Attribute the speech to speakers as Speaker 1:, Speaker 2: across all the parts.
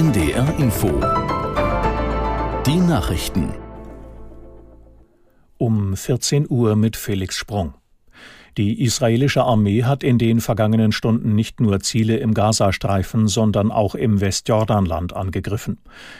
Speaker 1: NDR Info. Die Nachrichten.
Speaker 2: Um 14 Uhr mit Felix Sprung. Die israelische Armee hat in den vergangenen Stunden nicht nur Ziele im Gazastreifen, sondern auch im Westjordanland angegriffen.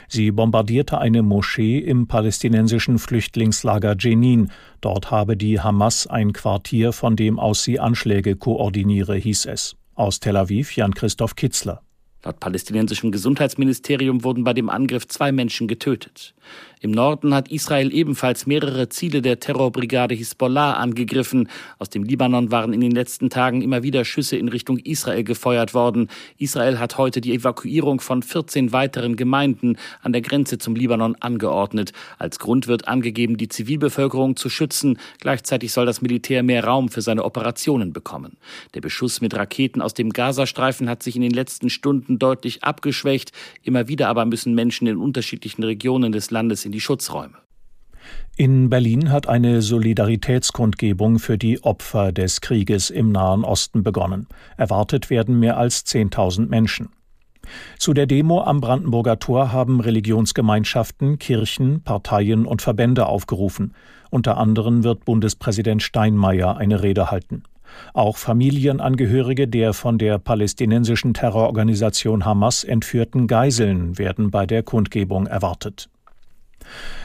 Speaker 2: Sie bombardierte eine Moschee im palästinensischen Flüchtlingslager Jenin. Dort habe die Hamas ein Quartier, von dem aus sie Anschläge koordiniere, hieß es. Aus Tel Aviv Jan-Christoph Kitzler.
Speaker 3: Laut palästinensischem Gesundheitsministerium wurden bei dem Angriff zwei Menschen getötet. Im Norden hat Israel ebenfalls mehrere Ziele der Terrorbrigade Hisbollah angegriffen. Aus dem Libanon waren in den letzten Tagen immer wieder Schüsse in Richtung Israel gefeuert worden. Israel hat heute die Evakuierung von 14 weiteren Gemeinden an der Grenze zum Libanon angeordnet. Als Grund wird angegeben, die Zivilbevölkerung zu schützen. Gleichzeitig soll das Militär mehr Raum für seine Operationen bekommen. Der Beschuss mit Raketen aus dem Gazastreifen hat sich in den letzten Stunden deutlich abgeschwächt. Immer wieder aber müssen Menschen in unterschiedlichen Regionen des Landes in die Schutzräume.
Speaker 2: In Berlin hat eine Solidaritätskundgebung für die Opfer des Krieges im Nahen Osten begonnen. Erwartet werden mehr als 10.000 Menschen. Zu der Demo am Brandenburger Tor haben Religionsgemeinschaften, Kirchen, Parteien und Verbände aufgerufen. Unter anderem wird Bundespräsident Steinmeier eine Rede halten. Auch Familienangehörige der von der palästinensischen Terrororganisation Hamas entführten Geiseln werden bei der Kundgebung erwartet.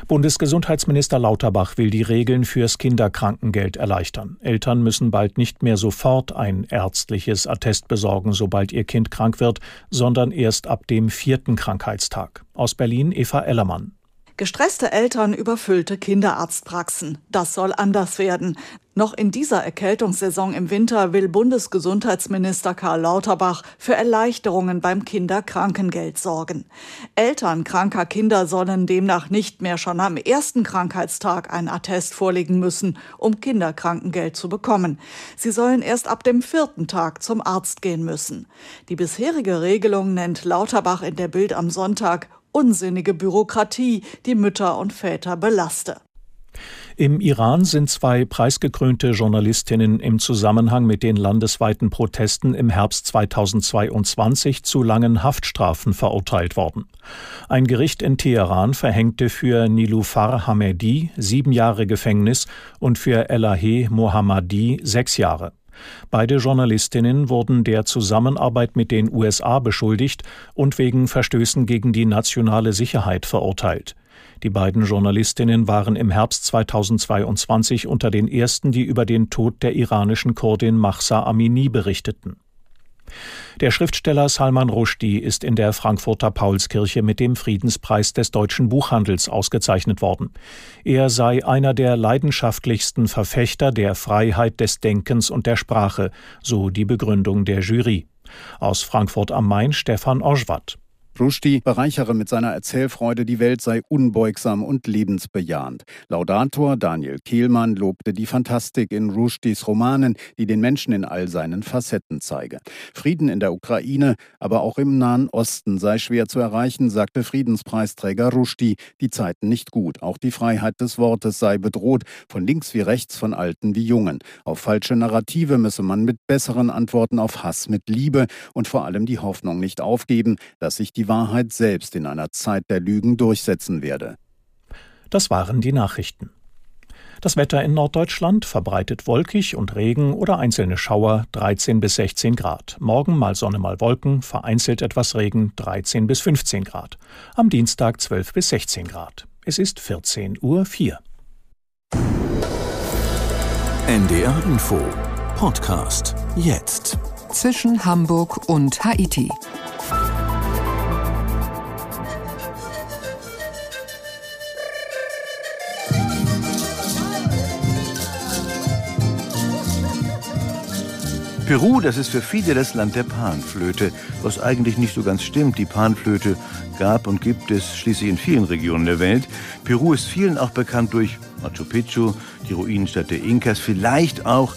Speaker 2: Bundesgesundheitsminister Lauterbach will die Regeln fürs Kinderkrankengeld erleichtern. Eltern müssen bald nicht mehr sofort ein ärztliches Attest besorgen, sobald ihr Kind krank wird, sondern erst ab dem vierten Krankheitstag. Aus Berlin Eva Ellermann.
Speaker 4: Gestresste Eltern, überfüllte Kinderarztpraxen. Das soll anders werden. Noch in dieser Erkältungssaison im Winter will Bundesgesundheitsminister Karl Lauterbach für Erleichterungen beim Kinderkrankengeld sorgen. Eltern kranker Kinder sollen demnach nicht mehr schon am ersten Krankheitstag ein Attest vorlegen müssen, um Kinderkrankengeld zu bekommen. Sie sollen erst ab dem vierten Tag zum Arzt gehen müssen. Die bisherige Regelung nennt Lauterbach in der Bild am Sonntag unsinnige Bürokratie, die Mütter und Väter belaste.
Speaker 2: Im Iran sind zwei preisgekrönte Journalistinnen im Zusammenhang mit den landesweiten Protesten im Herbst 2022 zu langen Haftstrafen verurteilt worden. Ein Gericht in Teheran verhängte für Nilufar Hamedi sieben Jahre Gefängnis und für Elahe Mohammadi sechs Jahre. Beide Journalistinnen wurden der Zusammenarbeit mit den USA beschuldigt und wegen Verstößen gegen die nationale Sicherheit verurteilt. Die beiden Journalistinnen waren im Herbst 2022 unter den ersten, die über den Tod der iranischen Kurdin Mahsa Amini berichteten. Der Schriftsteller Salman Rushdie ist in der Frankfurter Paulskirche mit dem Friedenspreis des deutschen Buchhandels ausgezeichnet worden. Er sei einer der leidenschaftlichsten Verfechter der Freiheit des Denkens und der Sprache, so die Begründung der Jury. Aus Frankfurt am Main Stefan Oschwat.
Speaker 5: Rushdie bereichere mit seiner Erzählfreude die Welt sei unbeugsam und lebensbejahend. Laudator Daniel Kehlmann lobte die Fantastik in Rushdies Romanen, die den Menschen in all seinen Facetten zeige. Frieden in der Ukraine, aber auch im Nahen Osten sei schwer zu erreichen, sagte Friedenspreisträger Rushdie. Die Zeiten nicht gut. Auch die Freiheit des Wortes sei bedroht, von links wie rechts, von Alten wie Jungen. Auf falsche Narrative müsse man mit besseren Antworten auf Hass mit Liebe und vor allem die Hoffnung nicht aufgeben, dass sich die die Wahrheit selbst in einer Zeit der Lügen durchsetzen werde.
Speaker 2: Das waren die Nachrichten. Das Wetter in Norddeutschland verbreitet wolkig und Regen oder einzelne Schauer 13 bis 16 Grad. Morgen mal Sonne mal Wolken, vereinzelt etwas Regen 13 bis 15 Grad. Am Dienstag 12 bis 16 Grad. Es ist 14 Uhr 4.
Speaker 1: NDR Info Podcast jetzt.
Speaker 6: Zwischen Hamburg und Haiti.
Speaker 7: Peru, das ist für viele das Land der Panflöte, was eigentlich nicht so ganz stimmt. Die Panflöte gab und gibt es schließlich in vielen Regionen der Welt. Peru ist vielen auch bekannt durch Machu Picchu, die Ruinenstadt der Inkas, vielleicht auch